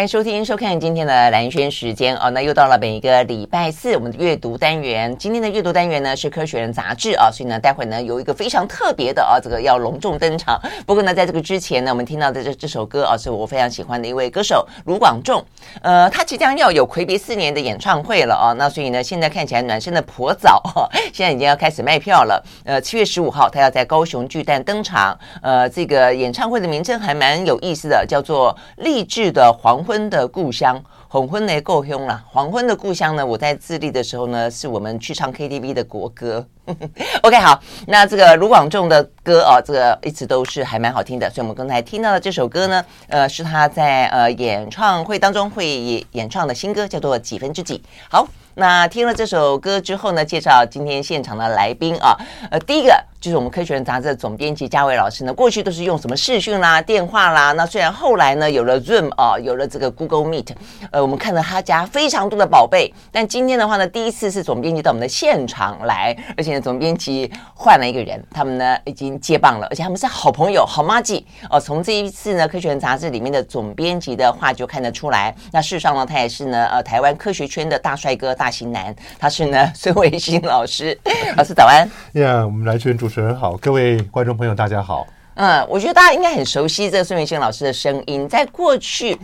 欢迎收听、收看今天的蓝轩时间哦。那又到了每一个礼拜四，我们的阅读单元。今天的阅读单元呢是《科学人》杂志啊，所以呢，待会呢有一个非常特别的啊，这个要隆重登场。不过呢，在这个之前呢，我们听到的这这首歌啊，是我非常喜欢的一位歌手卢广仲。呃，他即将要有魁别四年的演唱会了啊。那所以呢，现在看起来暖身的颇早哦，现在已经要开始卖票了。呃，七月十五号他要在高雄巨蛋登场。呃，这个演唱会的名称还蛮有意思的，叫做《励志的黄》。昏的故乡，黄昏的故乡啦。黄昏的故乡呢？我在自立的时候呢，是我们去唱 KTV 的国歌。OK，好，那这个卢广仲的歌哦，这个一直都是还蛮好听的。所以，我们刚才听到的这首歌呢，呃，是他在呃演唱会当中会演唱的新歌，叫做《几分之几》。好。那听了这首歌之后呢，介绍今天现场的来宾啊，呃，第一个就是我们科学人杂志的总编辑嘉伟老师呢，过去都是用什么视讯啦、电话啦，那虽然后来呢有了 Zoom 啊，有了这个 Google Meet，呃，我们看到他家非常多的宝贝，但今天的话呢，第一次是总编辑到我们的现场来，而且呢，总编辑换了一个人，他们呢已经接棒了，而且他们是好朋友、好麻吉哦。从这一次呢，科学人杂志里面的总编辑的话就看得出来，那事实上呢，他也是呢，呃，台湾科学圈的大帅哥。大型男，他是呢 孙维新老师，老师早安。呀，yeah, 我们来群主持人好，各位观众朋友大家好。嗯，我觉得大家应该很熟悉这个孙维新老师的声音，在过去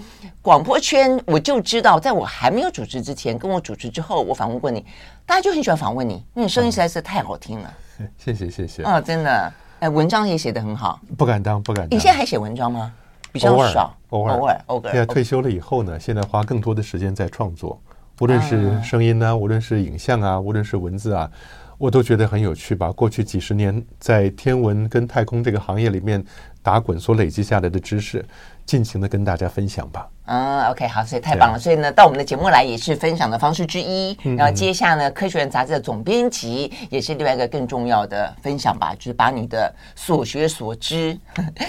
广播圈我就知道，在我还没有主持之前，跟我主持之后，我访问过你，大家就很喜欢访问你，因为你声音实在是太好听了。嗯、谢谢谢谢。嗯，真的，哎，文章也写得很好。不敢当，不敢当。你现在还写文章吗？比较少，偶尔，偶尔，偶尔。现在退休了以后呢，现在花更多的时间在创作。无论是声音呢、啊，无论是影像啊，无论是文字啊，我都觉得很有趣。吧过去几十年在天文跟太空这个行业里面打滚所累积下来的知识，尽情的跟大家分享吧。嗯，OK，好，所以太棒了。所以呢，到我们的节目来也是分享的方式之一。然后接下呢，《科学人》杂志的总编辑也是另外一个更重要的分享吧，就是把你的所学所知，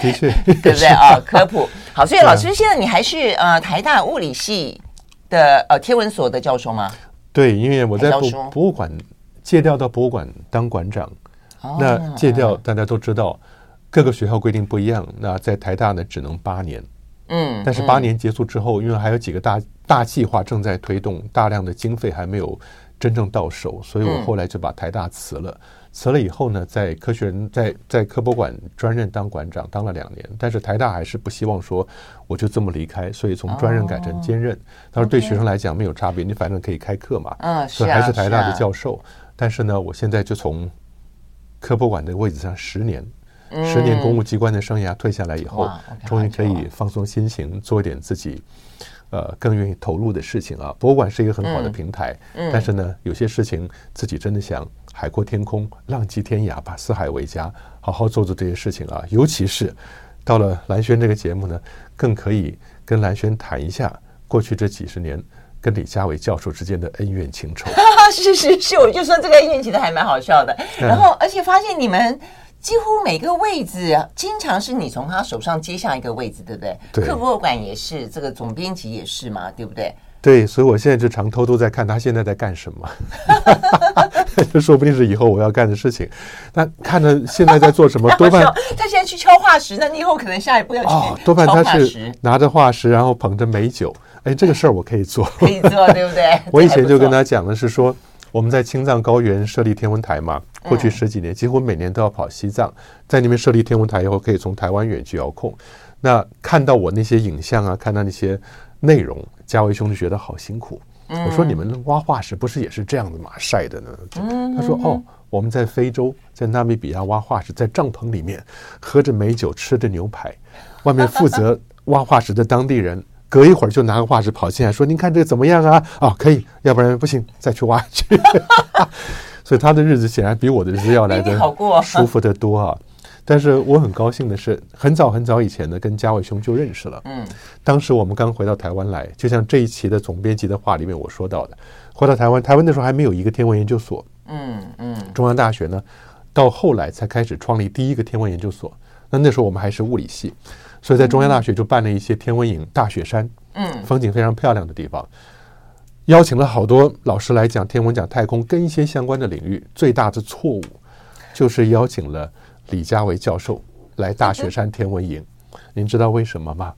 的确，对不对啊？科普 好。所以老师现在你还是呃台大物理系。的呃天文所的教授吗？对，因为我在博博物馆借调到博物馆当馆长，哦、那借调大家都知道，各个学校规定不一样。那在台大呢，只能八年，嗯，但是八年结束之后，嗯、因为还有几个大大计划正在推动，大量的经费还没有真正到手，所以我后来就把台大辞了。嗯辞了以后呢，在科学人在在科博馆专任当馆长，当了两年。但是台大还是不希望说我就这么离开，所以从专任改成兼任。Oh, 他说对学生来讲没有差别.你反正可以开课嘛。嗯、uh,，所以还是台大的教授。但是呢，我现在就从科博馆的位置上十年，嗯、十年公务机关的生涯退下来以后终于可以放松心情，做一点自己呃更愿意投入的事情啊。博物馆是一个很好的平台，嗯、但是呢，有些事情自己真的想。海阔天空，浪迹天涯，把四海为家，好好做做这些事情啊！尤其是到了蓝轩这个节目呢，更可以跟蓝轩谈一下过去这几十年跟李家伟教授之间的恩怨情仇。是是是，我就说这个恩怨其实还蛮好笑的。然后，而且发现你们几乎每个位置，经常是你从他手上接下一个位置，对不对？对。客博馆也是，这个总编辑也是嘛，对不对？对，所以我现在就常偷偷在看他现在在干什么，这 说不定是以后我要干的事情。那看着现在在做什么，多半他现在去敲化石，那你以后可能下一步要去哦，多半他是拿着化石，然后捧着美酒。哎，这个事儿我可以做，可以做，对不对？我以前就跟他讲的是说，我们在青藏高原设立天文台嘛，过去十几年几乎每年都要跑西藏，在那边设立天文台以后，可以从台湾远距遥控。那看到我那些影像啊，看到那些。内容，嘉维兄弟觉得好辛苦。嗯、我说：“你们挖化石不是也是这样子嘛？晒的呢？”嗯、他说：“哦，我们在非洲，在纳米比亚挖化石，在帐篷里面喝着美酒，吃着牛排。外面负责挖化石的当地人，隔一会儿就拿个画纸跑进来，说：‘您看这个怎么样啊？’啊，可以，要不然不行，再去挖去。”所以他的日子显然比我的日子要来的舒服得多啊。但是我很高兴的是，很早很早以前呢，跟嘉伟兄就认识了。嗯，当时我们刚回到台湾来，就像这一期的总编辑的话里面我说到的，回到台湾，台湾那时候还没有一个天文研究所。嗯嗯，中央大学呢，到后来才开始创立第一个天文研究所。那那时候我们还是物理系，所以在中央大学就办了一些天文营，大雪山，嗯，风景非常漂亮的地方，邀请了好多老师来讲天文、讲太空跟一些相关的领域。最大的错误就是邀请了。李家维教授来大雪山天文营，您知道为什么吗？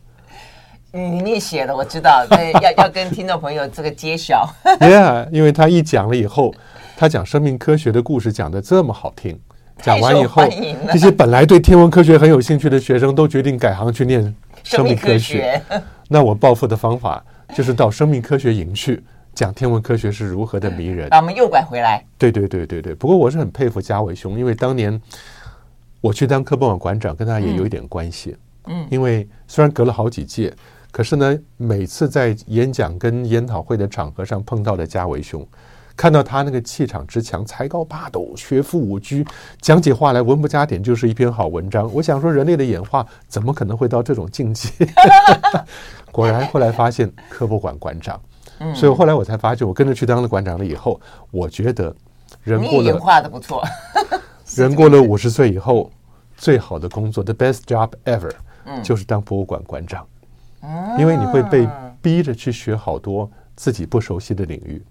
嗯，你写的，我知道，对，要要跟听众朋友这个揭晓。Yeah，因为他一讲了以后，他讲生命科学的故事讲得这么好听，讲完以后，这些本来对天文科学很有兴趣的学生都决定改行去念生命科学。那我报复的方法就是到生命科学营去讲天文科学是如何的迷人。把 我们诱拐回来。对对对对对。不过我是很佩服家伟兄，因为当年我去当科博馆馆长，跟他也有一点关系。嗯，因为虽然隔了好几届。可是呢，每次在演讲跟研讨会的场合上碰到的家伟兄，看到他那个气场之强，才高八斗，学富五车，讲起话来文不加点就是一篇好文章。我想说，人类的演化怎么可能会到这种境界？果然，后来发现科博馆馆长，所以后来我才发现，我跟着去当了馆长了以后，我觉得人过了演化的不错，人过了五十岁以后，最好的工作，the best job ever，就是当博物馆馆长。因为你会被逼着去学好多自己不熟悉的领域。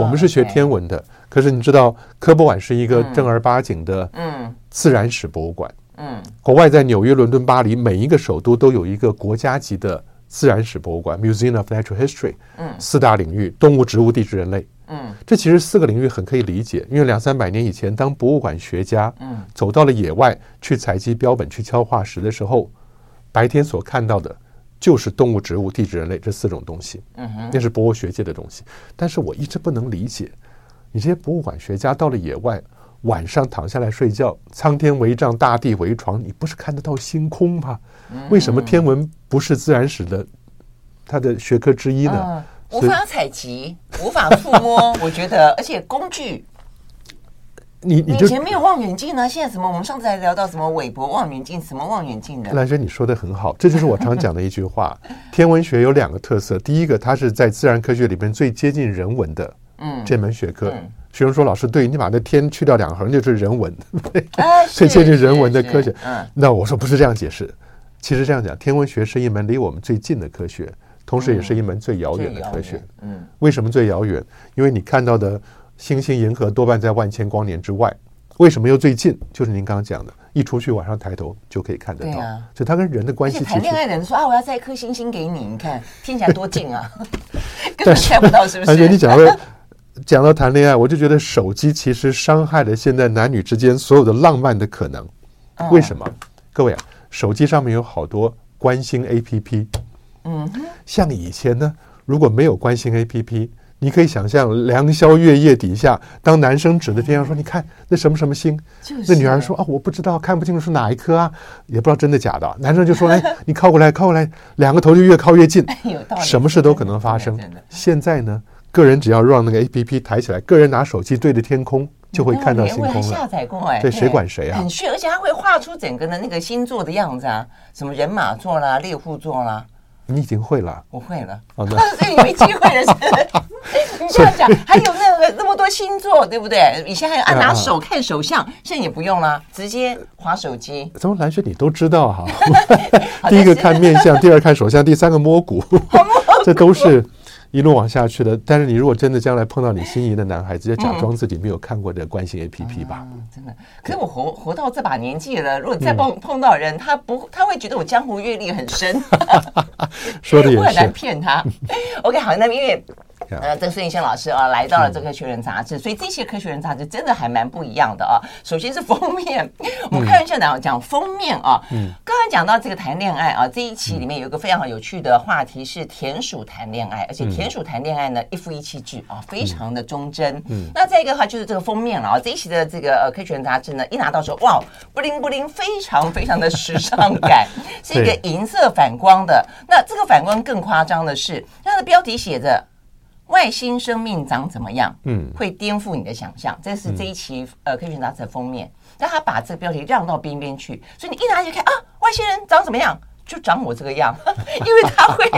我们是学天文的，可是你知道，科博馆是一个正儿八经的嗯自然史博物馆。嗯国外在纽约、伦敦、巴黎，每一个首都都有一个国家级的自然史博物馆 （Museum of Natural History）。嗯四大领域：动物、植物、地质、人类。嗯这其实四个领域很可以理解，因为两三百年以前，当博物馆学家嗯走到了野外去采集标本、去敲化石的时候，白天所看到的。就是动物、植物、地质、人类这四种东西，嗯哼，那是博物学界的东西。但是我一直不能理解，你这些博物馆学家到了野外，晚上躺下来睡觉，苍天为帐，大地为床，你不是看得到星空吗？为什么天文不是自然史的它的学科之一呢？无法采集，无法触摸，我觉得，而且工具。你你以前没有望远镜呢？现在什么？我们上次还聊到什么韦伯望远镜，什么望远镜的？兰萱，你说的很好，这就是我常讲的一句话：天文学有两个特色，第一个，它是在自然科学里边最接近人文的，嗯，这门学科。学生说：“老师，对，你把那天去掉两横就是人文，最接近人文的科学。”嗯，那我说不是这样解释，其实这样讲，天文学是一门离我们最近的科学，同时也是一门最遥远的科学。嗯，为什么最遥远？因为你看到的。星星、银河多半在万千光年之外，为什么又最近？就是您刚刚讲的，一出去晚上抬头就可以看得到。啊、所以它跟人的关系。谈恋爱的人说啊，我要摘一颗星星给你，你看听起来多近啊，根本猜不到是不是？而且你讲到讲到谈恋爱，我就觉得手机其实伤害了现在男女之间所有的浪漫的可能。为什么？嗯、各位啊，手机上面有好多关心 APP。嗯哼，像以前呢，如果没有关心 APP。你可以想象良宵月夜底下，当男生指着天上说：“你看那什么什么星。”那女孩说：“啊，我不知道，看不清楚是哪一颗啊，也不知道真的假的。”男生就说：“哎，你靠过来，靠过来，两个头就越靠越近，什么事都可能发生。”现在呢，个人只要让那个 APP 抬起来，个人拿手机对着天空，就会看到星空了。下载过哎，对，谁管谁啊？很炫，而且它会画出整个的那个星座的样子啊，什么人马座啦、猎户座啦。你已经会了，我会了。好的，所以你没机会了？你这样讲，还有那个那么多星座，对不对？以前还有按拿手看手相，现在也不用了，直接划手机。怎么蓝雪你都知道哈？第一个看面相，第二看手相，第三个摸骨，这都是。一路往下去的，但是你如果真的将来碰到你心仪的男孩子，就假装自己没有看过的关心 APP 吧。嗯，真的。可是我活活到这把年纪了，如果再碰碰到人，他不他会觉得我江湖阅历很深。说的也是。我很难骗他。OK，好，那因为。呃，这个孙艺仙老师啊，来到了这个《科学人》杂志，所以这些《科学人》杂志真的还蛮不一样的啊。首先是封面，我们开玩笑讲讲封面啊。嗯。刚才讲到这个谈恋爱啊，这一期里面有一个非常有趣的话题是田鼠谈恋爱，而且田鼠谈恋爱呢，一夫一妻制啊，非常的忠贞。嗯。那再一个的话就是这个封面了啊，这一期的这个《呃科学人》杂志呢，一拿到说哇，布灵布灵，非常非常的时尚感，是一个银色反光的。那这个反光更夸张的是，它的标题写着。外星生命长怎么样？嗯，会颠覆你的想象。这是这一期呃《科学杂志》的封面，但他把这个标题让到边边去，所以你一拿起来看啊，外星人长怎么样？就长我这个样，因为他会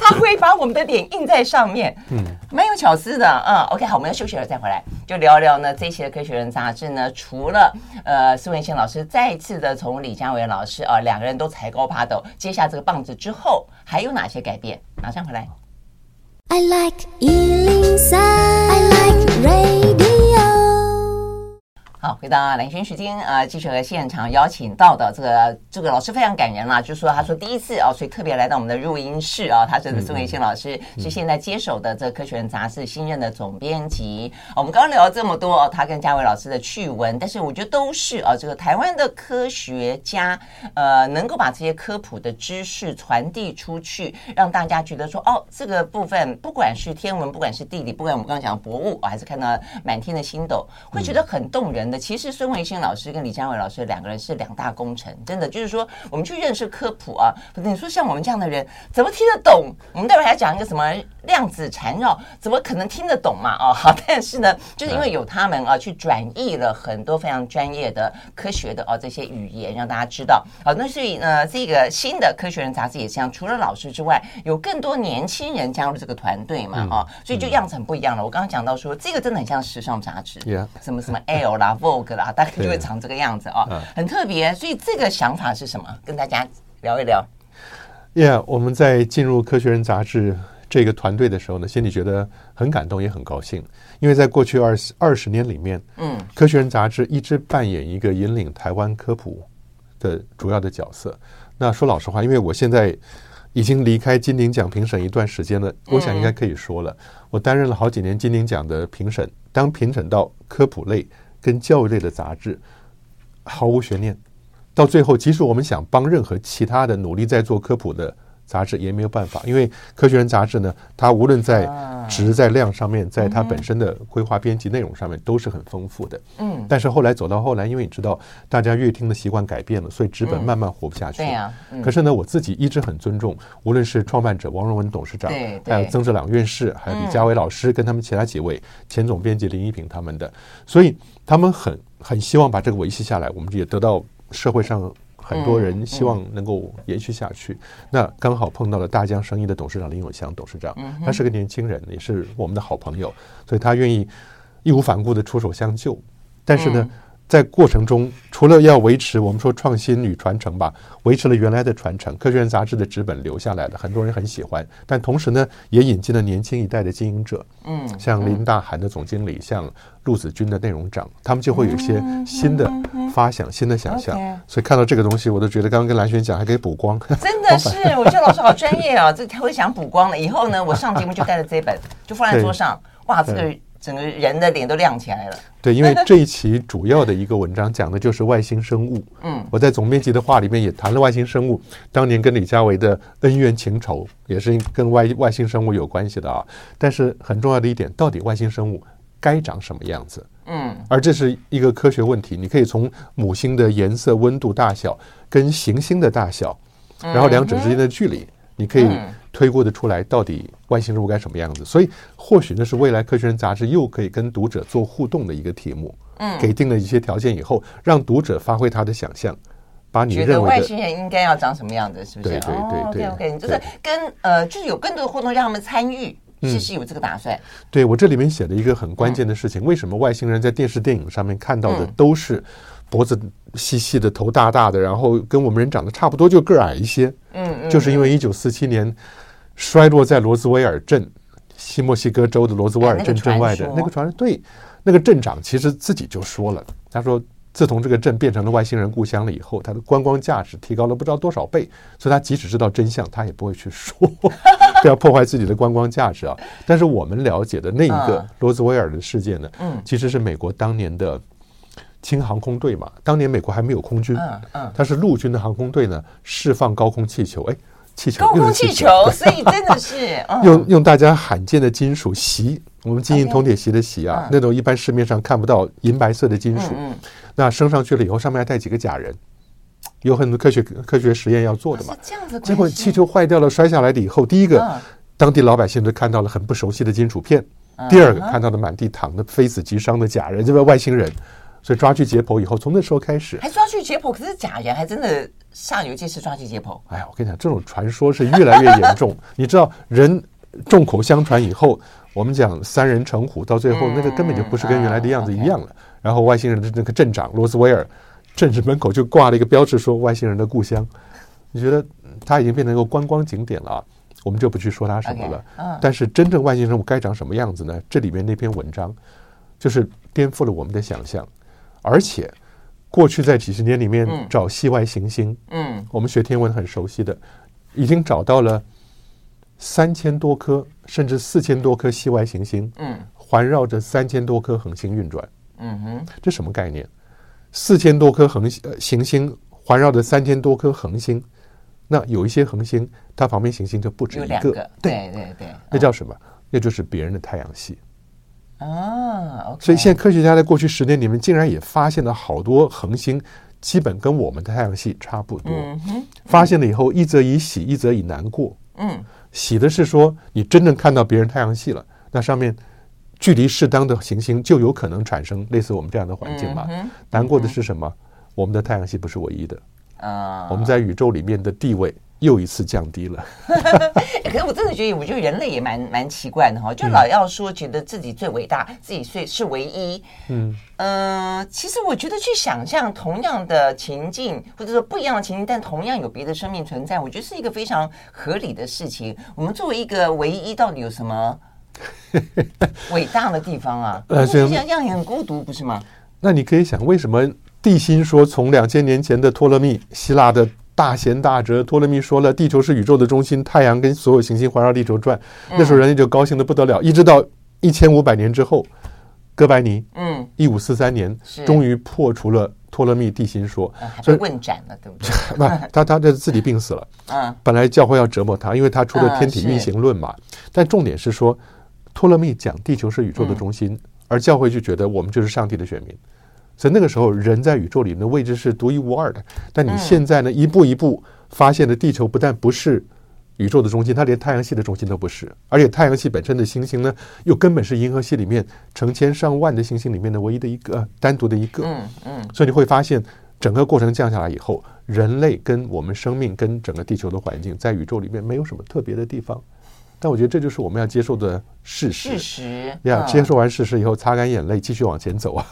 他会把我们的脸印在上面，嗯，蛮有巧思的啊。OK，好，我们要休息了再回来，就聊聊呢。这一期的《科学人》杂志呢，除了呃苏文宪老师再次的从李佳伟老师啊两个人都才高八斗接下这个棒子之后，还有哪些改变？马上回来。I like eating Sound. 好，回到蓝轩时间啊，继续和现场邀请到的这个这个老师非常感人了，就说他说第一次哦，所以特别来到我们的录音室啊，他是宋维新老师，是现在接手的这《科学人》杂志新任的总编辑。我们刚刚聊了这么多，他跟嘉伟老师的趣闻，但是我觉得都是啊，这个台湾的科学家呃，能够把这些科普的知识传递出去，让大家觉得说哦，这个部分不管是天文，不管是地理，不管我们刚刚讲的博物，还是看到满天的星斗，会觉得很动人的。其实孙维新老师跟李佳伟老师两个人是两大功臣，真的就是说，我们去认识科普啊，你说像我们这样的人怎么听得懂？我们待会还要讲一个什么量子缠绕，怎么可能听得懂嘛？哦，好，但是呢，就是因为有他们啊，去转译了很多非常专业的科学的啊这些语言，让大家知道。好，那所以呢，这个新的科学人杂志也是这样，除了老师之外，有更多年轻人加入这个团队嘛？哦，所以就样子很不一样了。我刚刚讲到说，这个真的很像时尚杂志，什么什么 L 啦。Vogue 啦，大概就会长这个样子啊，很特别。所以这个想法是什么？跟大家聊一聊。Yeah，我们在进入《科学人》杂志这个团队的时候呢，心里觉得很感动，也很高兴。因为在过去二十二十年里面，嗯，《科学人》杂志一直扮演一个引领台湾科普的主要的角色。那说老实话，因为我现在已经离开金鼎奖评审一段时间了，我想应该可以说了，我担任了好几年金鼎奖的评审，当评审到科普类。跟教育类的杂志毫无悬念，到最后，即使我们想帮任何其他的努力在做科普的杂志，也没有办法，因为《科学人》杂志呢，它无论在值在量上面，在它本身的规划编辑内容上面都是很丰富的。嗯，但是后来走到后来，因为你知道，大家阅听的习惯改变了，所以纸本慢慢活不下去。对呀。可是呢，我自己一直很尊重，无论是创办者王荣文董事长，还有曾志朗院士，还有李佳伟老师，跟他们其他几位前总编辑林一平他们的，所以。他们很很希望把这个维系下来，我们也得到社会上很多人希望能够延续下去。那刚好碰到了大江生意的董事长林永祥董事长，他是个年轻人，也是我们的好朋友，所以他愿意义无反顾的出手相救。但是呢，在过程中，除了要维持我们说创新与传承吧，维持了原来的传承，《科学人》杂志的纸本留下来了，很多人很喜欢。但同时呢，也引进了年轻一代的经营者，嗯，像林大涵的总经理，像陆子君的内容长，他们就会有一些新的发想、新的想象。所以看到这个东西，我都觉得刚刚跟兰萱讲，还可以补光。真的是，我觉得老师好专业啊！这会想补光了，以后呢，我上节目就带着这本，就放在桌上。哇，这个。整个人的脸都亮起来了。对，因为这一期主要的一个文章讲的就是外星生物。嗯，我在总编辑的话里面也谈了外星生物，当年跟李佳维的恩怨情仇也是跟外外星生物有关系的啊。但是很重要的一点，到底外星生物该长什么样子？嗯，而这是一个科学问题，你可以从母星的颜色、温度、大小跟行星的大小，然后两者之间的距离，你可以。推估的出来，到底外星人物该什么样子？所以或许那是未来科学人杂志又可以跟读者做互动的一个题目。嗯，给定了一些条件以后，让读者发挥他的想象，把你认为的外星人应该要长什么样子，是不是？对对对对。OK 就是跟呃，就是有更多的互动，让他们参与，其实有这个打算。对，我这里面写了一个很关键的事情：为什么外星人在电视电影上面看到的都是？脖子细细的，头大大的，然后跟我们人长得差不多，就个矮一些。嗯嗯，就是因为一九四七年衰落在罗兹威尔镇，西墨西哥州的罗兹威尔镇镇外的那个传说，对，那个镇长其实自己就说了，他说自从这个镇变成了外星人故乡了以后，它的观光价值提高了不知道多少倍，所以他即使知道真相，他也不会去说，不要破坏自己的观光价值啊。但是我们了解的那一个罗兹威尔的事件呢，嗯，其实是美国当年的。轻航空队嘛，当年美国还没有空军，嗯嗯，它是陆军的航空队呢，释放高空气球，哎，气球，高空气球，所以真的是 用用大家罕见的金属锡，我们金银铜铁锡的锡啊，那种一般市面上看不到银白色的金属，那升上去了以后，上面还带几个假人，有很多科学科学实验要做的嘛，这样子，结果气球坏掉了，摔下来了以后，第一个当地老百姓都看到了很不熟悉的金属片，第二个看到了满地躺的非死即伤的假人，这个外星人。所以抓去解剖以后，从那时候开始，还抓去解剖，可是假人还真的上有介事抓去解剖。哎呀，我跟你讲，这种传说是越来越严重。你知道，人众口相传以后，我们讲三人成虎，到最后那个根本就不是跟原来的样子一样了。然后外星人的那个镇长罗斯威尔，镇子门口就挂了一个标志，说外星人的故乡。你觉得他已经变成一个观光景点了啊？我们就不去说他什么了。但是真正外星生物该长什么样子呢？这里面那篇文章就是颠覆了我们的想象。而且过去在几十年里面嗯找系外行星，嗯我们学天文很熟悉的，已经找到了三千多颗甚至四千多颗系外行星，嗯环绕着三千多颗恒星运转。嗯哼，这什么概念？四千多颗恒呃行星环绕着三千多颗恒星，那有一些恒星，它旁边行星就不止一个，个，对对对，那叫什么？那就是别人的太阳系。所以现在科学家在过去十年里面，竟然也发现了好多恒星，基本跟我们的太阳系差不多。嗯，发现了以后，一则以喜，一则以难过。嗯喜的是说，你真正看到别人太阳系了，那上面距离适当的行星就有可能产生类似我们这样的环境嘛。嗯难过的是什么？我们的太阳系不是唯一的，啊，我们在宇宙里面的地位又一次降低了。欸 可是我真的觉得，我觉得人类也蛮蛮奇怪的哈，就老要说觉得自己最伟大，自己最是唯一。嗯，呃，其实我觉得去想象同样的情境，或者说不一样的情境，但同样有别的生命存在，我觉得是一个非常合理的事情。我们作为一个唯一，到底有什么 伟大的地方啊？呃这样这样也很孤独，不是吗？那你可以想，为什么地心说从两千年前的托勒密，希腊的大贤大哲托勒密说了，地球是宇宙的中心，太阳跟所有行星环绕地球转，那时候人类就高兴的不得了。一直到一千五百年之后，哥白尼嗯，一五四三年终于破除了托勒密地心说，所以问斩了，对不对？不，他他这自己病死了。嗯本来教会要折磨他，因为他出了天体嗯运行论嘛。但重点是说，托勒密讲地球是宇宙的中心，嗯而教会就觉得我们就是上帝的选民。所以那个时候，人在宇宙里面的位置是独一无二的。但你现在呢，一步一步发现的地球不但不是宇宙的中心，它连太阳系的中心都不是，而且太阳系本身的星星呢，又根本是银河系里面成千上万的星星里面的唯一的一个，呃单独的一个。嗯嗯，所以你会发现，整个过程降下来以后，人类跟我们生命跟整个地球的环境，在宇宙里面没有什么特别的地方。但我觉得这就是我们要接受的事实。事实呀，嗯接受完事实以后，擦干眼泪，继续往前走啊，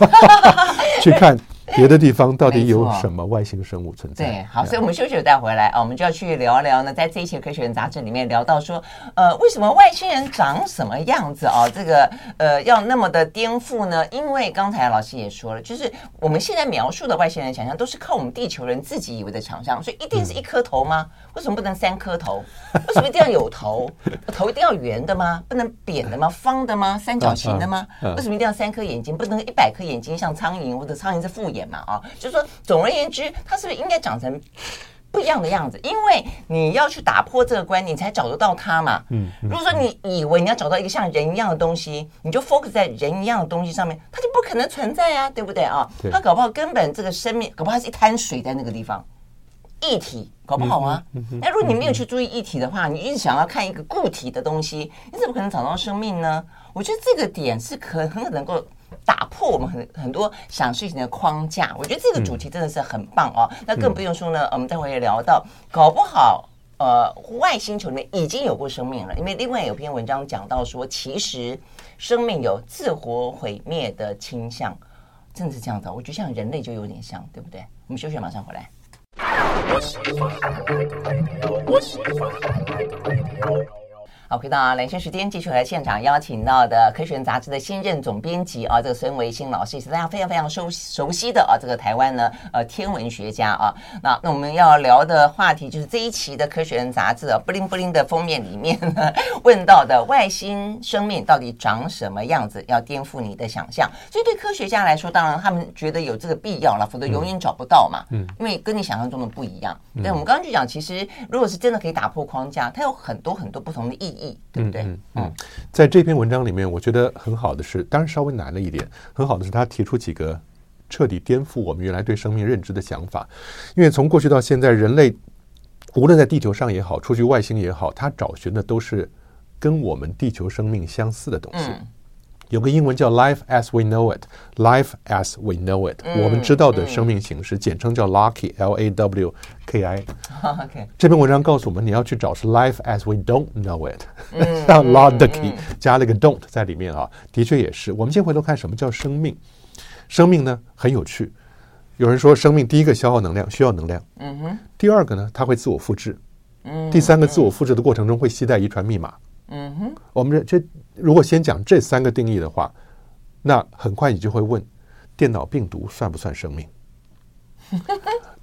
去看 别的地方到底有什么外星生物存在。对，好，所以我们休息了带回来啊，我们就要去聊聊呢，在这一期的《科学人》杂志里面聊到说，呃，为什么外星人长什么样子啊？这个呃，要那么的颠覆呢？因为刚才老师也说了，就是我们现在描述的外星人想象都是靠我们地球人自己以为的想象，所以一定是一颗头吗？为什么不能三颗头？为什么一定要有头？头一定要圆的吗？不能扁的吗？方的吗？三角形的吗？嗯嗯嗯为什么一定要三颗眼睛？不能一百颗眼睛像苍蝇，或者苍蝇是复眼嘛？啊，就是说，总而言之，它是不是应该长成不一样的样子？因为你要去打破这个观念，你才找得到它嘛。嗯，嗯如果说你以为你要找到一个像人一样的东西，你就 focus 在人一样的东西上面，它就不可能存在啊，对不对啊对？它搞不好根本这个生命，搞不好是一滩水在那个地方，液体搞不好啊。那如果你没有去注意液体的话，你一直想要看一个固体的东西，你怎么可能找到生命呢？我觉得这个点是可很可能够打破我们很很多想事情的框架。我觉得这个主题真的是很棒哦。那更不用说呢，我们待会也聊到，搞不好。呃，外星球里面已经有过生命了，因为另外有篇文章讲到说，其实生命有自我毁灭的倾向，真的是这样子。我觉得像人类就有点像，对不对？我们休息，马上回来。好，回到兰萱时间，继续来现场邀请到的《科学人》杂志的新任总编辑啊，这个孙维新老师也是大家非常非常熟熟悉的啊，这个台湾呢呃天文学家啊。那那我们要聊的话题就是这一期的《科学人》杂志啊，布灵布灵的封面里面呢 问到的外星生命到底长什么样子，要颠覆你的想象。所以对科学家来说，当然他们觉得有这个必要了，否则永远找不到嘛。嗯，因为跟你想象中的不一样。但我们刚刚就讲，其实如果是真的可以打破框架，它有很多很多不同的意义。对不对？嗯嗯，在这篇文章里面，我觉得很好的是，当然稍微难了一点。很好的是，他提出几个彻底颠覆我们原来对生命认知的想法。因为从过去到现在，人类无论在地球上也好，出去外星也好，他找寻的都是跟我们地球生命相似的东西。嗯有个英文叫 “life as we know it”，“life as we know it”，、嗯我们知道的生命形式，简称叫 Lawkey，L A W K I。OK，这篇文章告诉我们，你要去找是 life as we don't know it，嗯 像 Lawkey 加了一个 don't 在里面啊，的确也是。我们先回头看什么叫生命，生命呢很有趣。有人说，生命第一个消耗能量，需要能量。嗯哼，第二个呢，它会自我复制。嗯，第三个，自我复制的过程中会携带遗传密码。嗯哼，我们这这如果先讲这三个定义的话，那很快你就会问，电脑病毒算不算生命？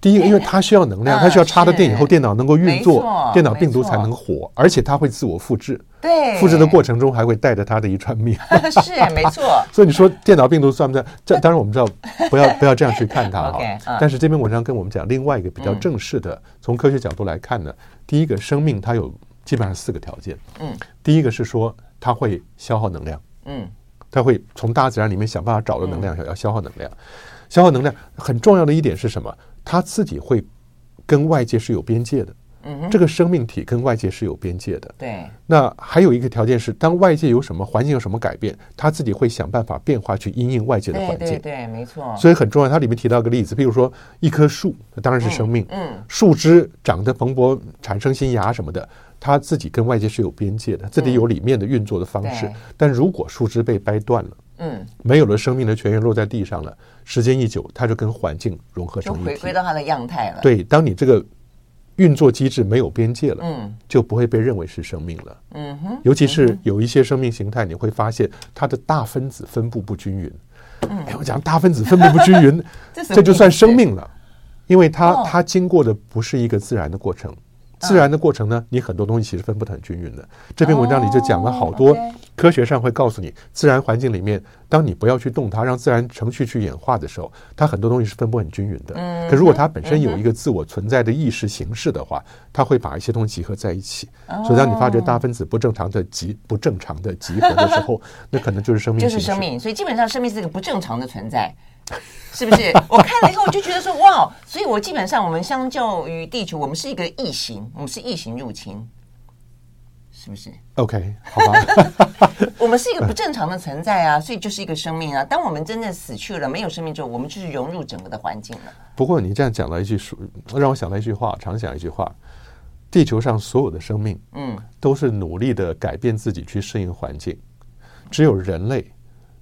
第一个，因为它需要能量，它需要插了电以后，电脑能够运作，电脑病毒才能活，而且它会自我复制。对，复制的过程中还会带着它的一串命。是，没错。所以你说电脑病毒算不算？这当然我们知道，不要不要这样去看它哈。但是这篇文章跟我们讲另外一个比较正式的，从科学角度来看呢，第一个生命它有基本上四个条件。嗯，第一个是说它会消耗能量。嗯，它会从大自然里面想办法找到能量，要消耗能量。消耗能量很重要的一点是什么？它自己会跟外界是有边界的。嗯，这个生命体跟外界是有边界的。对。那还有一个条件是，当外界有什么环境有什么改变，它自己会想办法变化去因应外界的环境。对对对，没错。所以很重要。它里面提到一个例子，比如说一棵树，当然是生命。嗯。树枝长得蓬勃，产生新芽什么的，它自己跟外界是有边界的，自己有里面的运作的方式。但如果树枝被掰断了，嗯，没有了生命的泉源落在地上了，时间一久，它就跟环境融合成一体，回归到它的样态了。对，当你这个运作机制没有边界了，嗯，就不会被认为是生命了。嗯哼，尤其是有一些生命形态，你会发现它的大分子分布不均匀。嗯，哎，我讲大分子分布不均匀，这就算生命了，因为它它经过的不是一个自然的过程。自然的过程呢，你很多东西其实分布得很均匀的。这篇文章里就讲了好多，科学上会告诉你，自然环境里面，当你不要去动它，让自然程序去演化的时候，它很多东西是分布很均匀的。可如果它本身有一个自我存在的意识形式的话，它会把一些东西集合在一起。所以当你发觉大分子不正常的集不正常的集合的时候，那可能就是生命。就是生命。所以基本上生命是一个不正常的存在。是不是？我看了以后，我就觉得说，哇！所以我基本上，我们相较于地球，我们是一个异形，我们是异形入侵，是不是？OK，好吧。我们是一个不正常的存在啊，所以就是一个生命啊。当我们真正死去了，没有生命之后，我们就是融入整个的环境了。不过你这样讲了一句说，让我想到一句话，常想一句话：地球上所有的生命，嗯，都是努力的改变自己去适应环境，只有人类。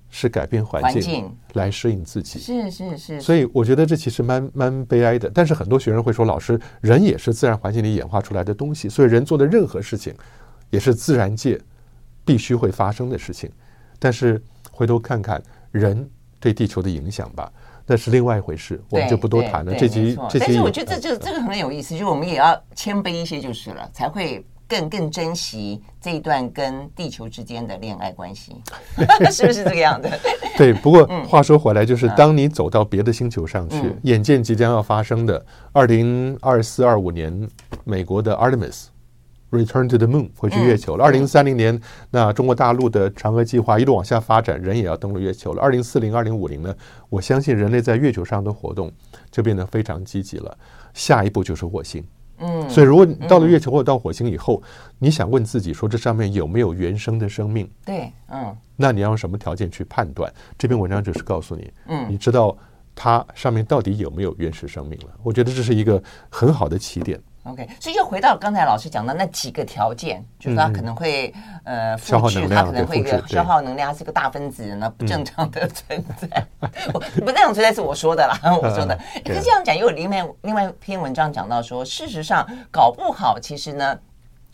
是改变环境来适应自己，是是是，所以我觉得这其实蛮蛮悲哀的。但是很多学生会说，老师，人也是自然环境里演化出来的东西，所以人做的任何事情也是自然界必须会发生的事情。但是回头看看人对地球的影响吧，那是另外一回事，我们就不多谈了。这集这集，但是我觉得这这这个很有意思，就是我们也要谦卑一些就是了，才会。更更珍惜这一段跟地球之间的恋爱关系，是不是这个样子？对。不过话说回来，就是当你走到别的星球上去，嗯、眼见即将要发生的二零二四二五年，美国的 Artemis Return to the Moon 回去月球了。二零三零年，那中国大陆的嫦娥计划一路往下发展，人也要登陆月球了。二零四零、二零五零呢？我相信人类在月球上的活动就变得非常积极了。下一步就是火星。嗯，所以如果你到了月球或者到火星以后，嗯、你想问自己说，这上面有没有原生的生命？对，嗯，那你要用什么条件去判断？这篇文章就是告诉你，嗯，你知道它上面到底有没有原始生命了？我觉得这是一个很好的起点。OK，所以就回到刚才老师讲的那几个条件，就是它可能会、嗯、呃消耗能量，它可能会一个消耗能量，是个大分子，那不正常的存在。我不正常存在是我说的啦，我说的。可是这样讲，又有另外另外一篇文章讲到说，事实上搞不好，其实呢，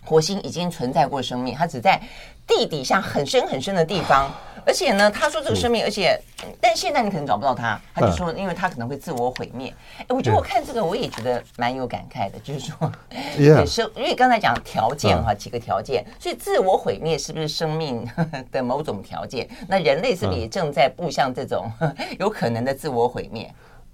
火星已经存在过生命，它只在地底下很深很深的地方。而且呢，他说这个生命，而且，但现在你可能找不到他，他就说，因为他可能会自我毁灭。哎，我觉得我看这个，我也觉得蛮有感慨的，就是说，对生，因为刚才讲条件哈，几个条件，所以自我毁灭是不是生命 的某种条件？那人类是不是也正在步向这种 有可能的自我毁灭？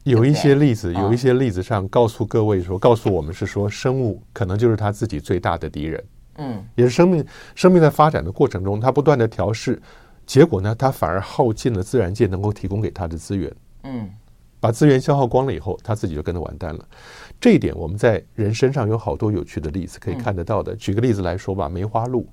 有一些例子，有一些例子上告诉各位说，告诉我们是说，生物可能就是他自己最大的敌人。嗯，也是生命，生命在发展的过程中，它不断的调试。结果呢，它反而耗尽了自然界能够提供给它的资源。嗯，把资源消耗光了以后，它自己就跟着完蛋了。这一点我们在人身上有好多有趣的例子可以看得到的。举个例子来说吧，梅花鹿，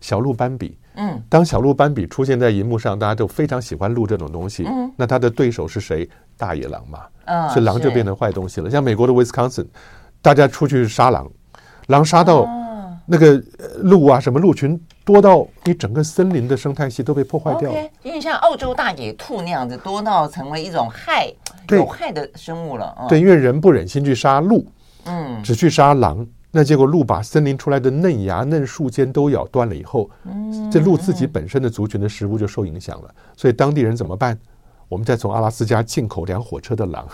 小鹿斑比。嗯，当小鹿斑比出现在荧幕上，大家都非常喜欢鹿这种东西。嗯，那它的对手是谁？大野狼嘛。嗯，所以狼就变成坏东西了。像美国的 Wisconsin，大家出去杀狼，狼杀到。那个鹿啊，什么鹿群多到你整个森林的生态系都被破坏掉了。Okay, 因为像澳洲大野兔那样子，多到成为一种害有害的生物了。对，因为人不忍心去杀鹿，嗯，只去杀狼，那结果鹿把森林出来的嫩芽、嫩树尖都咬断了以后，嗯，这鹿自己本身的族群的食物就受影响了。所以当地人怎么办？我们再从阿拉斯加进口两火车的狼，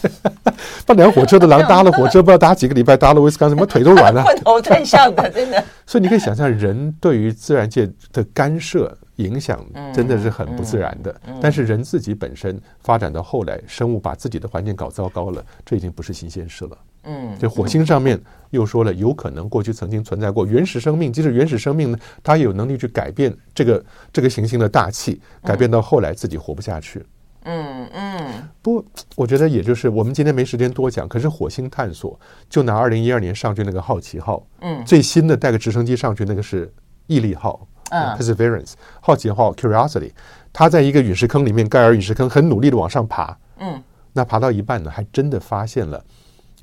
把两火车的狼搭了火车，不知道搭几个礼拜，搭了威斯康什么腿都软了，混头转向的，真的。所以你可以想象，人对于自然界的干涉影响真的是很不自然的。但是人自己本身发展到后来，生物把自己的环境搞糟糕了，这已经不是新鲜事了。嗯，这火星上面又说了，有可能过去曾经存在过原始生命，即使原始生命呢，它也有能力去改变这个这个行星的大气，改变到后来自己活不下去。嗯嗯，不，我觉得也就是我们今天没时间多讲。可是火星探索，就拿二零一二年上去那个好奇号，嗯，最新的带个直升机上去那个是毅力号，嗯，Perseverance，好奇号 Curiosity，它在一个陨石坑里面，盖尔陨石坑很努力的往上爬，嗯，那爬到一半呢，还真的发现了。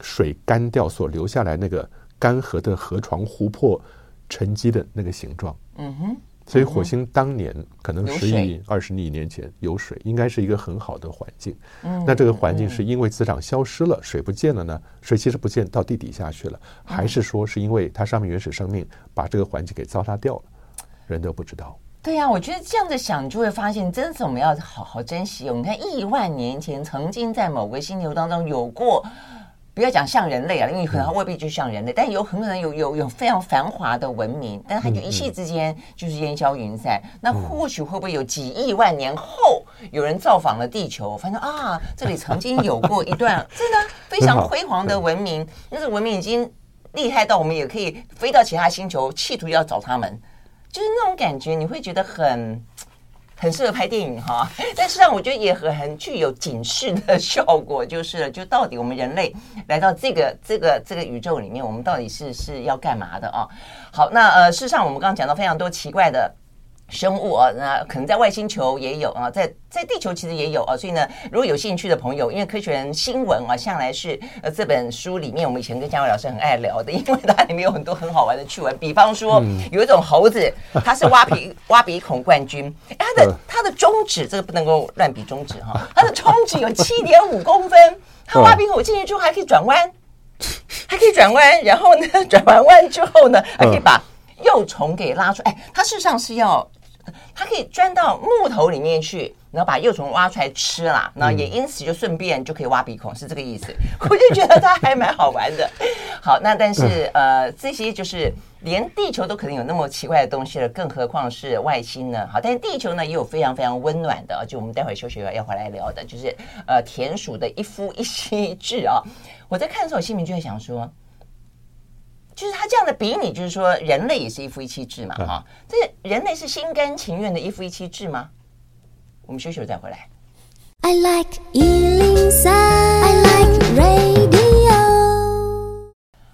水干掉所留下来那个干涸的河床、湖泊沉积的那个形状。嗯哼，所以火星当年可能十亿、二十亿年前有水，应该是一个很好的环境。嗯，那这个环境是因为磁场消失了，水不见了呢？水其实不见，到地底下去了，还是说是因为它上面原始生命把这个环境给糟蹋掉了？人都不知道。对呀，我觉得这样子想，就会发现，真的是我们要好好珍惜。我们看亿万年前曾经在某个星球当中有过。不要讲像人类啊，因为可能它未必就像人类，但有很可能有有有非常繁华的文明，但是它就一夕之间就是烟消云散。那或许会不会有几亿万年后有人造访了地球，反正啊，这里曾经有过一段 真的非常辉煌的文明，那个文明已经厉害到我们也可以飞到其他星球，企图要找他们，就是那种感觉，你会觉得很。很适合拍电影哈，但实际上我觉得也很很具有警示的效果，就是，就到底我们人类来到这个这个这个宇宙里面，我们到底是是要干嘛的啊？好，那呃，事实上我们刚刚讲到非常多奇怪的。生物啊，那可能在外星球也有啊，在在地球其实也有啊，所以呢，如果有兴趣的朋友，因为科学人新闻啊，向来是呃这本书里面，我们以前跟嘉伟老师很爱聊的，因为它里面有很多很好玩的趣闻，比方说有一种猴子，它是挖鼻挖鼻孔冠军，它的 它的中指这个不能够乱比中指哈，它的中指有七点五公分，它挖鼻孔进去之后还可以转弯，还可以转弯，然后呢，转完弯之后呢，还可以把幼虫给拉出来，哎，它事实上是要。它可以钻到木头里面去，然后把幼虫挖出来吃啦。那也因此就顺便就可以挖鼻孔，是这个意思。我就觉得它还蛮好玩的。好，那但是呃，这些就是连地球都可能有那么奇怪的东西了，更何况是外星呢？好，但是地球呢也有非常非常温暖的，就我们待会休息要回来聊的，就是呃田鼠的一夫一妻制啊。我在看的时候，我心里就会想说。就是他这样的比拟，就是说人类也是一夫一妻制嘛，哈、嗯，这人类是心甘情愿的一夫一妻制吗？我们休息了再回来。I like 103, I like radio。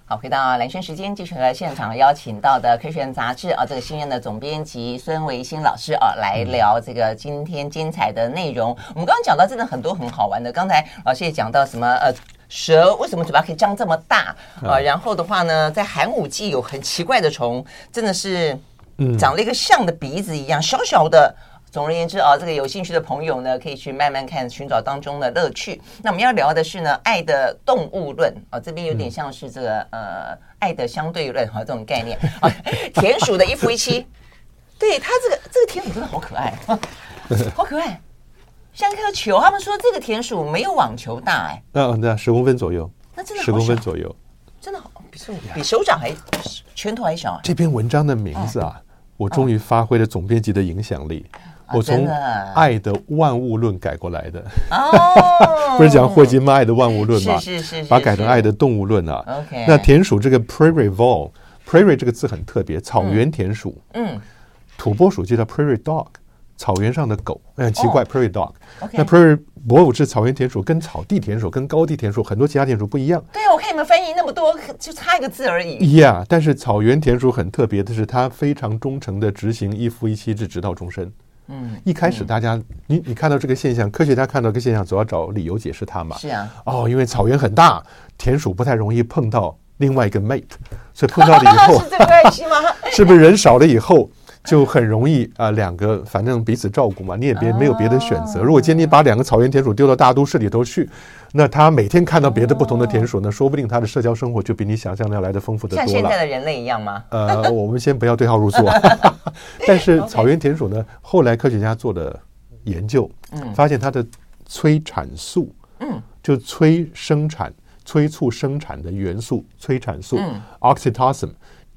好，回到蓝轩时间，继续和现场邀请到的《科学人》杂志啊，这个新任的总编辑孙维新老师啊，来聊这个今天精彩的内容。嗯、我们刚刚讲到真的很多很好玩的，刚才老师也讲到什么呃。蛇为什么嘴巴可以张这么大啊？然后的话呢，在寒武纪有很奇怪的虫，真的是长了一个像的鼻子一样小小的。总而言之啊，这个有兴趣的朋友呢，可以去慢慢看，寻找当中的乐趣。那我们要聊的是呢，爱的动物论啊，这边有点像是这个呃，爱的相对论哈，这种概念啊。田鼠的一夫一妻，对它这个这个田鼠真的好可爱，好可爱。像一颗球，他们说这个田鼠没有网球大哎，嗯，对啊，十公分左右，那真的十公分左右，真的好，比手比手掌还拳头还小。这篇文章的名字啊，我终于发挥了总编辑的影响力，我从《爱的万物论》改过来的。哦，不是讲霍金吗？《爱的万物论》吗？是是是，把它改成《爱的动物论》啊。OK，那田鼠这个 prairie vole，prairie 这个字很特别，草原田鼠，嗯，土拨鼠就叫 prairie dog。草原上的狗，很奇怪。Prairie dog，那 Prairie 博物是草原田鼠，跟草地田鼠、跟高地田鼠很多其他田鼠不一样。对啊，我看你们翻译那么多，就差一个字而已。Yeah，但是草原田鼠很特别的是，它非常忠诚的执行一夫一妻制，直到终身。嗯，一开始大家，你你看到这个现象，科学家看到这个现象，总要找理由解释它嘛。是啊。哦，因为草原很大，田鼠不太容易碰到另外一个 mate，所以碰到了以后 是这个关系吗？是不是人少了以后？就很容易啊、呃，两个反正彼此照顾嘛，你也别没有别的选择。如果今天你把两个草原田鼠丢到大都市里头去，那他每天看到别的不同的田鼠呢，说不定他的社交生活就比你想象的要来的丰富的多了。像现在的人类一样吗？呃，我们先不要对号入座。但是草原田鼠呢，后来科学家做的研究，嗯，发现它的催产素，嗯，就催生产、催促生产的元素，催产素，嗯，oxytocin，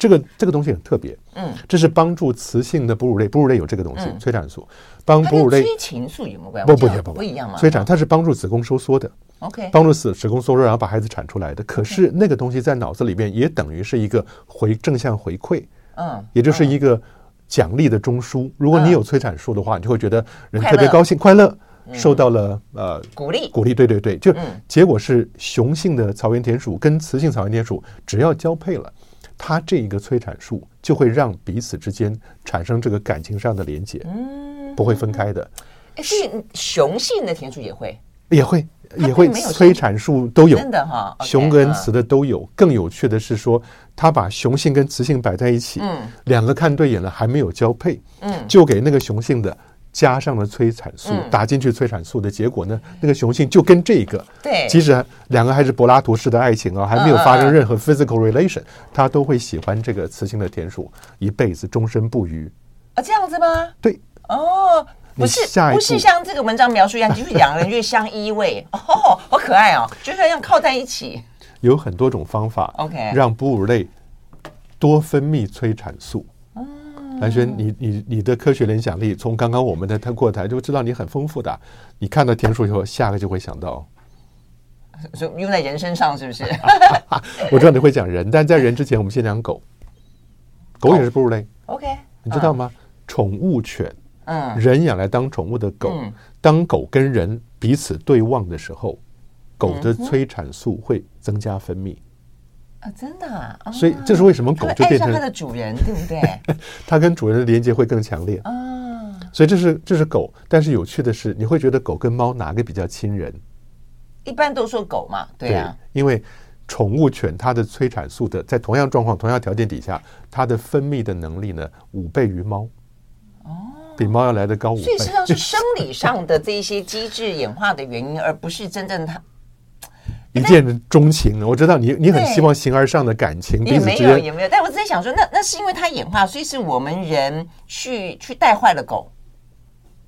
这个这个东西很特别，嗯，这是帮助雌性的哺乳类，哺乳类有这个东西，嗯催产素，帮哺乳类催情素有没有关系？不不不不不一样吗？催产它是帮助子宫收缩的。OK，帮助子子宫收缩，然后把孩子产出来的。可是那个东西在脑子里面也等于是一个回正向回馈，嗯，也就是一个奖励的中枢。如果你有催产素的话，你就会觉得人特别高兴、快乐，受到了呃鼓励，鼓励。对对对，就嗯结果是雄性的草原田鼠跟雌性草原田鼠只要交配了，它这一个催产素就会让彼此之间产生这个感情上的连接，嗯，不会分开的，诶所以雄性的田鼠也会，也会也会催产素都有。真的哈雄跟嗯雌的都有。更有趣的是说，他把雄性跟雌性摆在一起，嗯两个看对眼了，还没有交配，嗯就给那个雄性的加上了催产素，嗯打进去催产素的结果呢，那个雄性就跟这个，对，即使两个还是柏拉图式的爱情啊，还没有发生任何 physical relation，嗯他都会喜欢这个雌性的田鼠，一辈子终身不渝。啊这样子吗？对，哦，不是不是像这个文章描述一样，就是两个人越相依偎，哦，好可爱哦，就是要这样靠在一起。有很多种方法 OK 让哺乳类多分泌催产素。兰萱，你你你的科学联想力，从刚刚我们的谈过台就知道你很丰富的。你看到田鼠以后，下个就会想到，就用在人身上是不是？我知道你会讲人，但在人之前，我们先讲狗。狗也是哺乳类，OK，你知道吗？宠物犬，嗯。人养来当宠物的狗嗯，当狗跟人彼此对望的时候，狗的催产素会增加分泌，啊，真的啊，哦所以这是为什么狗就变成它的主人，对不对？它跟主人的连接会更强烈。啊，所以这是这是狗，但是有趣的是，你会觉得狗跟猫哪个比较亲人？一般都说狗嘛，对啊，因为宠物犬它的催产素的在同样状况、同样条件底下，它的分泌的能力呢五倍于猫，哦，比猫要来的高五倍。所以实际上是生理上的这一些机制演化的原因，而不是真正它一见钟情。我知道你你很希望形而上的感情，彼也没有也没有，但我是在想说，那那是因为它演化，所以是我们人去去带坏了狗。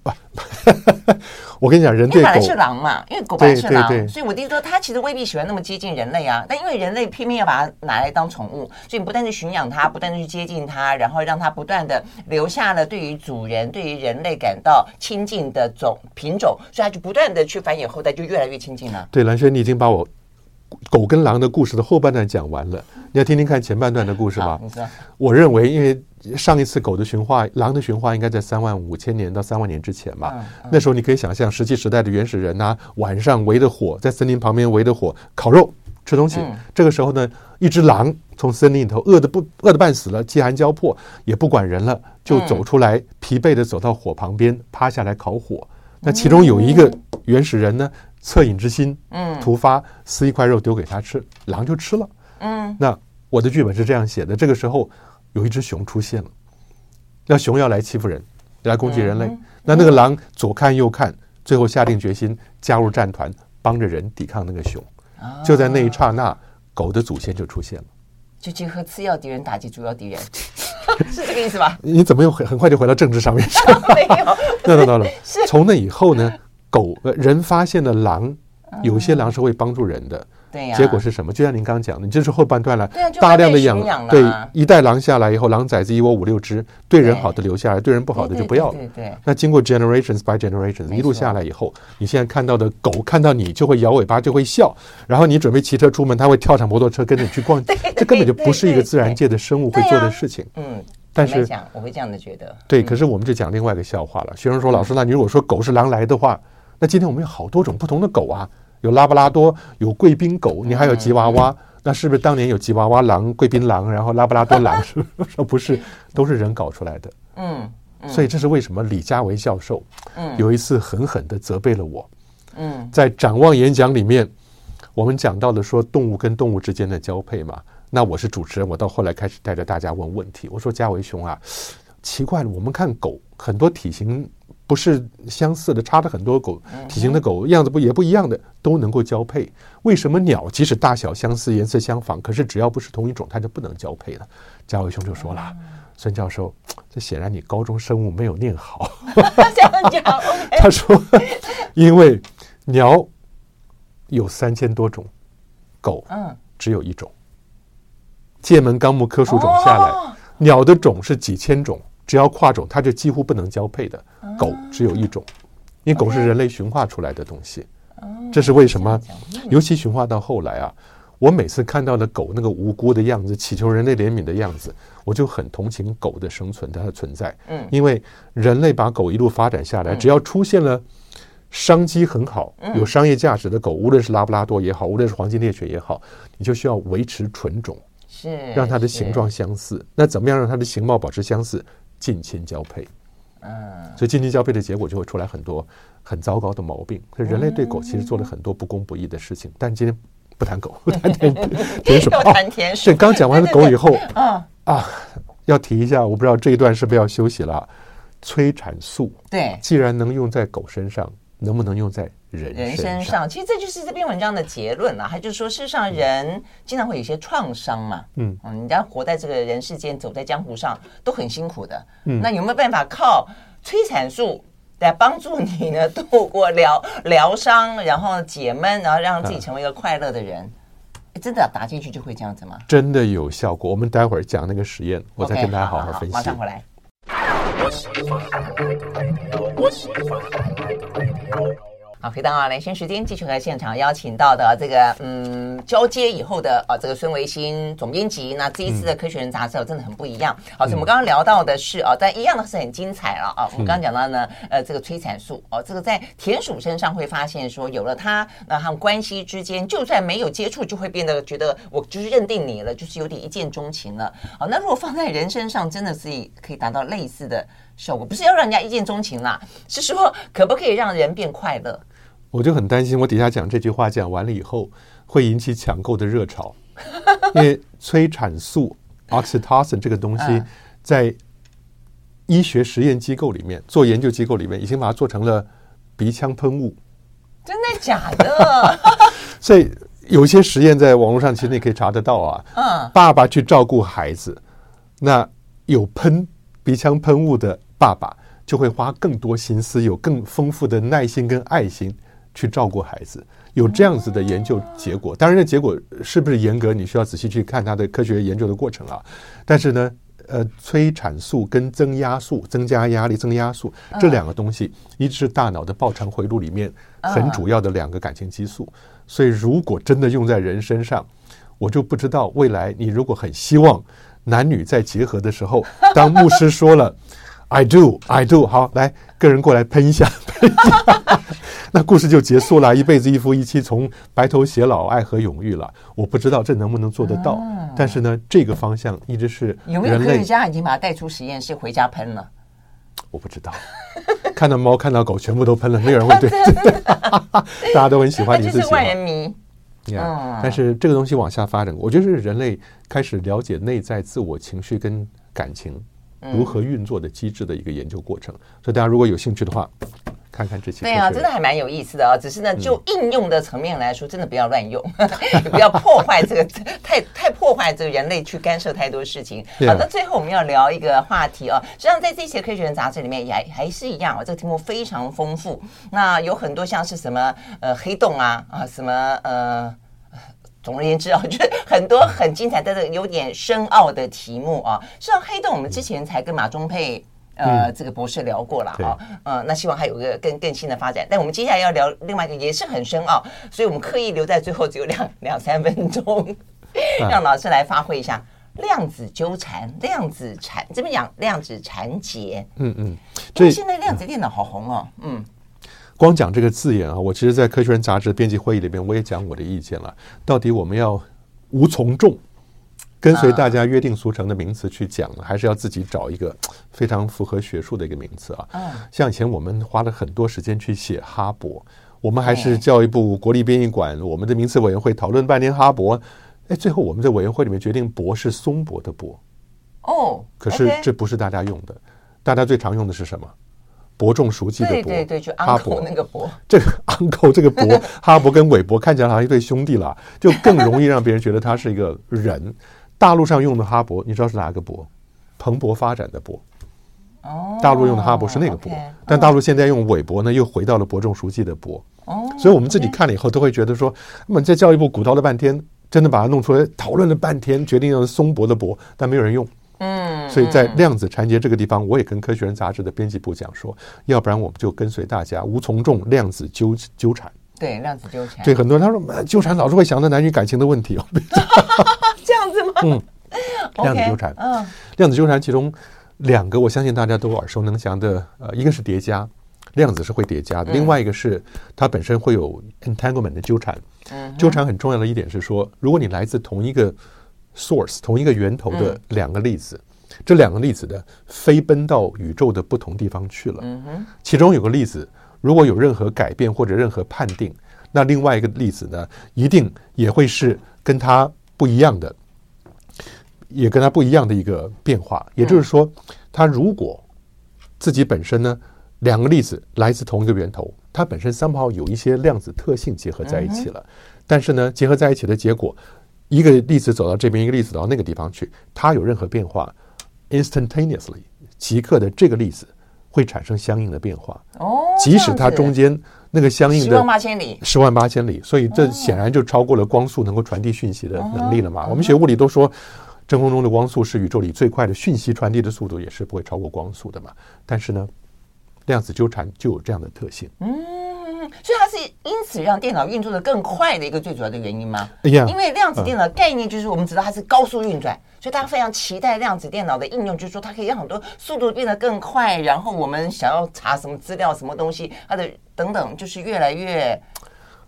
我跟你讲，人对狗因为本来是狼嘛，因为狗本来是狼，对对对所以我的意思说，它其实未必喜欢那么接近人类啊。但因为人类偏偏要把它拿来当宠物，所以你不断的驯养它，不断的去接近它，然后让它不断的留下了对于主人、对于人类感到亲近的种品种，所以它就不断的去繁衍后代，就越来越亲近了。对蓝轩，你已经把我狗跟狼的故事的后半段讲完了，你要听听看前半段的故事吗？我认为，因为上一次狗的驯化，狼的驯化应该在三万五千年到三万年之前吧。那时候你可以想象，石器时代的原始人啊，晚上围着火，在森林旁边围着火烤肉吃东西。嗯这个时候呢，一只狼从森林里头饿得不饿得半死了，饥寒交迫，也不管人了，就走出来，疲惫地走到火旁边，趴下来烤火。那其中有一个原始人呢，恻隐之心，嗯突发撕一块肉丢给他吃，狼就吃了。嗯那我的剧本是这样写的：这个时候有一只熊出现了，那熊要来欺负人，来攻击人类。那那个狼左看右看，最后下定决心加入战团，帮着人抵抗那个熊。就在那一刹那，狗的祖先就出现了。就结合次要敌人打击主要敌人，是这个意思吧？你怎么又很很快就回到政治上面去？没有，那那那那，从那以后呢，狗呃人发现了狼，有些狼是会帮助人的。对呀、结果是什么？就像您刚讲的，你这是后半段了，对啊大量的养了对一代狼下来以后，狼崽子一窝五六只，对人好的留下来，对人不好的就不要了。那经过 generations by generations 一路下来以后，你现在看到的狗看到你就会摇尾巴，就会笑，然后你准备骑车出门，它会跳上摩托车跟着你去逛，这根本就不是一个自然界的生物会做的事情。嗯，但是讲，我会这样的觉得。对，可是我们就讲另外一个笑话了。学生说：“老师，那你如果说狗是狼来的话，那今天我们有好多种不同的狗啊，有拉布拉多，有贵宾狗，你还有吉娃娃，那是不是当年有吉娃娃狼、贵宾狼，然后拉布拉多狼？是不是？说不是，都是人搞出来的。嗯所以这是为什么李家维教授嗯有一次狠狠地责备了我。嗯在展望演讲里面，我们讲到了说动物跟动物之间的交配嘛。那我是主持人，我到后来开始带着大家问问题。我说：“家维兄啊，奇怪了，我们看狗很多体型不是相似的，差的很多狗体型的狗样子不也不一样的都能够交配，为什么鸟即使大小相似、颜色相仿，可是只要不是同一种，它就不能交配呢？”嘉伟兄就说了：“孙教授，这显然你高中生物没有念好。他说，因为鸟有三千多种，狗嗯只有一种。界门纲目科属种下来，鸟的种是几千种，只要跨种，它就几乎不能交配的。狗只有一种，因为狗是人类驯化出来的东西。这是为什么？尤其驯化到后来啊。我每次看到的狗那个无辜的样子，祈求人类怜悯的样子，我就很同情狗的生存，它的存在。嗯，因为人类把狗一路发展下来，只要出现了商机很好、有商业价值的狗，无论是拉布拉多也好，无论是黄金猎犬也好，你就需要维持纯种，是让它的形状相似。那怎么样让它的形貌保持相似？近亲交配。嗯，所以近亲交配的结果就会出来很多很糟糕的毛病。所以人类对狗其实做了很多不公不义的事情，但今天。不谈狗，不谈田田鼠。谈田鼠。对，刚讲完了狗以后，啊啊，要提一下，我不知道这一段是不是要休息了。催产素，对，既然能用在狗身上，能不能用在人人身上？其实这就是这篇文章的结论了。他就是说，事实上人经常会有一些创伤嘛，嗯嗯，人家活在这个人世间，走在江湖上都很辛苦的。嗯，那有没有办法靠催产素？来帮助你呢，度过疗疗伤，然后解闷，然后让自己成为一个快乐的人。啊、真的打进去就会这样子吗？真的有效果。我们待会儿讲那个实验，我再跟大家好好分析。马上回来。好，回到啊，兰萱时间，继续和现场邀请到的这个嗯，交接以后的啊，这个孙维新总编辑。那这一次的《科学人》杂志真的很不一样。好，所以我们刚刚聊到的是啊，但一样的是很精彩了啊。我们刚刚讲到呢，呃，这个催产素哦，这个在田鼠身上会发现说，有了它，那他们关系之间就算没有接触，就会变得觉得我就是认定你了，就是有点一见钟情了。好，那如果放在人身上，真的是可以达到类似的效果，不是要让人家一见钟情啦，是说可不可以让人变快乐？我就很担心，我底下讲这句话讲完了以后，会引起抢购的热潮，因为催产素 （oxytocin） 这个东西，在医学实验机构里面做研究机构里面，已经把它做成了鼻腔喷雾。真的假的？所以有些实验在网络上其实你可以查得到啊。嗯。爸爸去照顾孩子，那有喷鼻腔喷雾的爸爸就会花更多心思，有更丰富的耐心跟爱心。去照顾孩子，有这样子的研究结果。当然，这结果是不是严格，你需要仔细去看它的科学研究的过程啊。但是呢，呃，催产素跟增压素，增加压力、增压素这两个东西，一直是大脑的报偿回路里面很主要的两个感情激素。所以，如果真的用在人身上，我就不知道未来你如果很希望男女在结合的时候，当牧师说了 “I do, I do”，好，来，个人过来喷一下，喷一下。那故事就结束了，一辈子一夫一妻，从白头偕老，爱河永浴了。我不知道这能不能做得到，但是呢，这个方向一直是。有没有科学家已经把它带出实验室回家喷了？我不知道，看到猫看到狗全部都喷了，没有人会对 大家都很喜欢。你是万人迷，但是这个东西往下发展，我觉得是人类开始了解内在自我情绪跟感情如何运作的机制的一个研究过程。所以大家如果有兴趣的话。看看这些，对啊，真的还蛮有意思的啊。只是呢，就应用的层面来说，真的不要乱用，也不要破坏这个太太破坏这个人类去干涉太多事情。好，那最后我们要聊一个话题啊。实际上，在这些科学人杂志里面也还还是一样啊，这个题目非常丰富。那有很多像是什么呃黑洞啊啊什么呃，总而言之啊，就是很多很精彩但是有点深奥的题目啊。像黑洞，我们之前才跟马中佩。呃，这个博士聊过了啊，呃，那希望还有个更更新的发展。但我们接下来要聊另外一个也是很深奥，所以我们刻意留在最后只有两 两三分钟，让老师来发挥一下量子纠缠、量子缠，怎么讲量子缠结。嗯嗯，所以现在量子电脑好红哦。嗯，光讲这个字眼啊，我其实，在《科学人》杂志编辑会议里边，我也讲我的意见了。到底我们要无从众？跟随大家约定俗成的名词去讲，还是要自己找一个 非常符合学术的一个名词啊？像以前我们花了很多时间去写哈勃，我们还是教育部国立编译馆我们的名词委员会讨论半天哈勃，哎，最后我们在委员会里面决定“博”是松柏的“柏”。哦，可是这不是大家用的，大家最常用的是什么？伯仲熟记的伯，对对对，就哈伯那个伯，这个 uncle 这个伯，哈伯跟韦伯看起来好像一对兄弟了，就更容易让别人觉得他是一个人。大陆上用的哈伯，你知道是哪个伯？蓬勃发展的勃。哦，大陆用的哈勃是那个勃，但大陆现在用韦伯呢，又回到了伯仲叔季的伯。哦，所以我们自己看了以后，都会觉得说，那么在教育部鼓捣了半天，真的把它弄出来，讨论了半天，决定用松柏的柏，但没有人用。嗯，所以在量子缠结这个地方，我也跟科学人杂志的编辑部讲说，要不然我们就跟随大家，无从众量子纠纠缠。对，量子纠缠。对，很多人他说纠缠老是会想到男女感情的问题哦。这样子吗？嗯，量子纠缠。嗯，量子纠缠其中。两个我相信大家都耳熟能详的，呃，一个是叠加，量子是会叠加的；另外一个是它本身会有 entanglement 的纠缠。纠缠很重要的一点是说，如果你来自同一个 source 同一个源头的两个粒子，这两个粒子呢飞奔到宇宙的不同地方去了，其中有个粒子如果有任何改变或者任何判定，那另外一个粒子呢，一定也会是跟它不一样的。也跟它不一样的一个变化，也就是说，它如果自己本身呢，两个粒子来自同一个源头，它本身 somehow 有一些量子特性结合在一起了，但是呢，结合在一起的结果，一个粒子走到这边，一个粒子到那个地方去，它有任何变化，instantaneously 即刻的这个粒子会产生相应的变化。哦，即使它中间那个相应的十万八千里，十万八千里，所以这显然就超过了光速能够传递讯息的能力了嘛。我们学物理都说。真空中的光速是宇宙里最快的讯息传递的速度，也是不会超过光速的嘛。但是呢，量子纠缠就有这样的特性。嗯，所以它是因此让电脑运作的更快的一个最主要的原因吗？对呀，因为量子电脑概念就是我们知道它是高速运转，所以大家非常期待量子电脑的应用，就是说它可以让很多速度变得更快，然后我们想要查什么资料、什么东西，它的等等，就是越来越。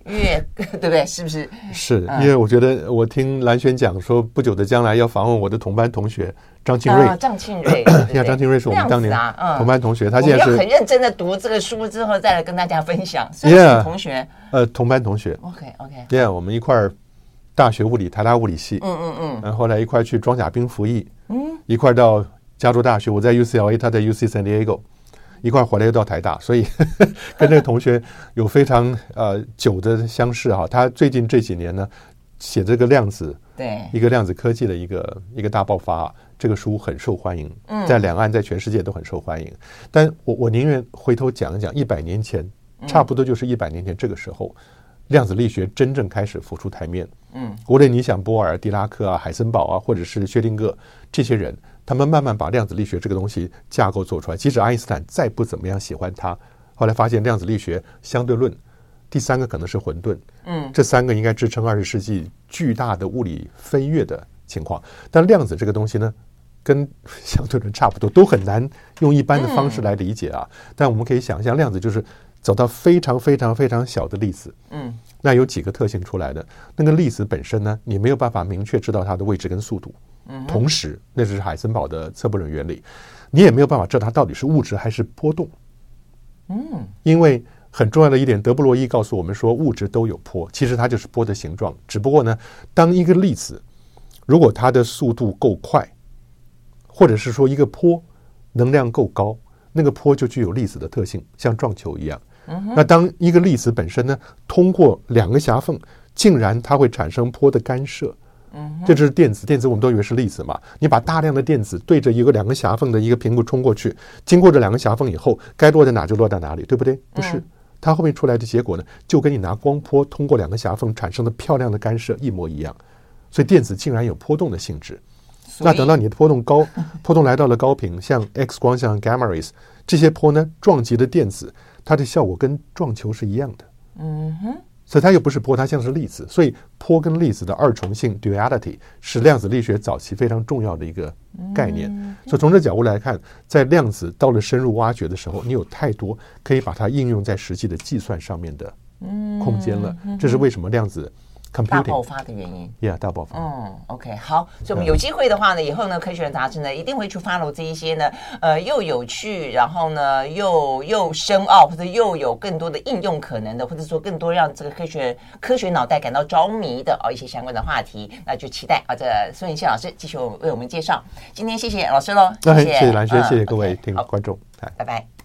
越对不对？是不是？是因为我觉得我听蓝轩讲说，不久的将来要访问我的同班同学张庆瑞。张庆瑞，呀，张庆瑞是我们当年同班同学，他现在是很认真的读这个书之后再来跟大家分享。Yeah，同学，呃，同班同学。OK OK。Yeah，我们一块儿大学物理，台大物理系。嗯嗯嗯。然后后来一块去装甲兵服役。嗯。一块到加州大学，我在 UCLA，他在 UC San Diego。一块回来又到台大，所以呵 呵跟这个同学有非常呃久的相识哈。他最近这几年呢，写这个量子，对一个量子科技的一个一个大爆发，这个书很受欢迎，在两岸在全世界都很受欢迎。但我我宁愿回头讲一讲，一百年前，差不多就是一百年前这个时候，量子力学真正开始浮出台面。嗯，无论你想波尔、狄拉克啊、海森堡啊，或者是薛定谔这些人。他们慢慢把量子力学这个东西架构做出来。即使爱因斯坦再不怎么样喜欢它，后来发现量子力学相对论，第三个可能是混沌。嗯，这三个应该支撑二十世纪巨大的物理飞跃的情况。但量子这个东西呢，跟相对论差不多，都很难用一般的方式来理解啊。但我们可以想象，量子就是走到非常非常非常小的粒子。嗯，那有几个特性出来的？那个粒子本身呢，你没有办法明确知道它的位置跟速度。同时，那是海森堡的测不准原理，你也没有办法知道它到底是物质还是波动。嗯，因为很重要的一点，德布罗意告诉我们说，物质都有波，其实它就是波的形状。只不过呢，当一个粒子如果它的速度够快，或者是说一个波能量够高，那个波就具有粒子的特性，像撞球一样。那当一个粒子本身呢，通过两个狭缝，竟然它会产生波的干涉。嗯，这就是电子。电子我们都以为是粒子嘛。你把大量的电子对着一个两个狭缝的一个屏幕冲过去，经过这两个狭缝以后，该落在哪就落在哪里，对不对？不是，它后面出来的结果呢，就跟你拿光波通过两个狭缝产生的漂亮的干涉一模一样。所以电子竟然有波动的性质。那等到你的波动高，波动来到了高频，像 X 光、像 gamma rays 这些波呢，撞击的电子，它的效果跟撞球是一样的。嗯哼。所以它又不是波，它像是粒子。所以波跟粒子的二重性 （duality） 是量子力学早期非常重要的一个概念。所以从这角度来看，在量子到了深入挖掘的时候，你有太多可以把它应用在实际的计算上面的空间了。这是为什么量子。大爆发的原因，Yeah，大爆发。嗯，OK，好，所以我们有机会的话呢，以后呢，科学人杂志呢一定会去 follow 这一些呢，呃，又有趣，然后呢又又深奥，或者又有更多的应用可能的，或者说更多让这个科学科学脑袋感到着迷的哦一些相关的话题，那就期待啊，这孙芸羡老师继续为我们介绍。今天谢谢老师喽，谢谢蓝轩，谢谢各位听众观众，拜拜。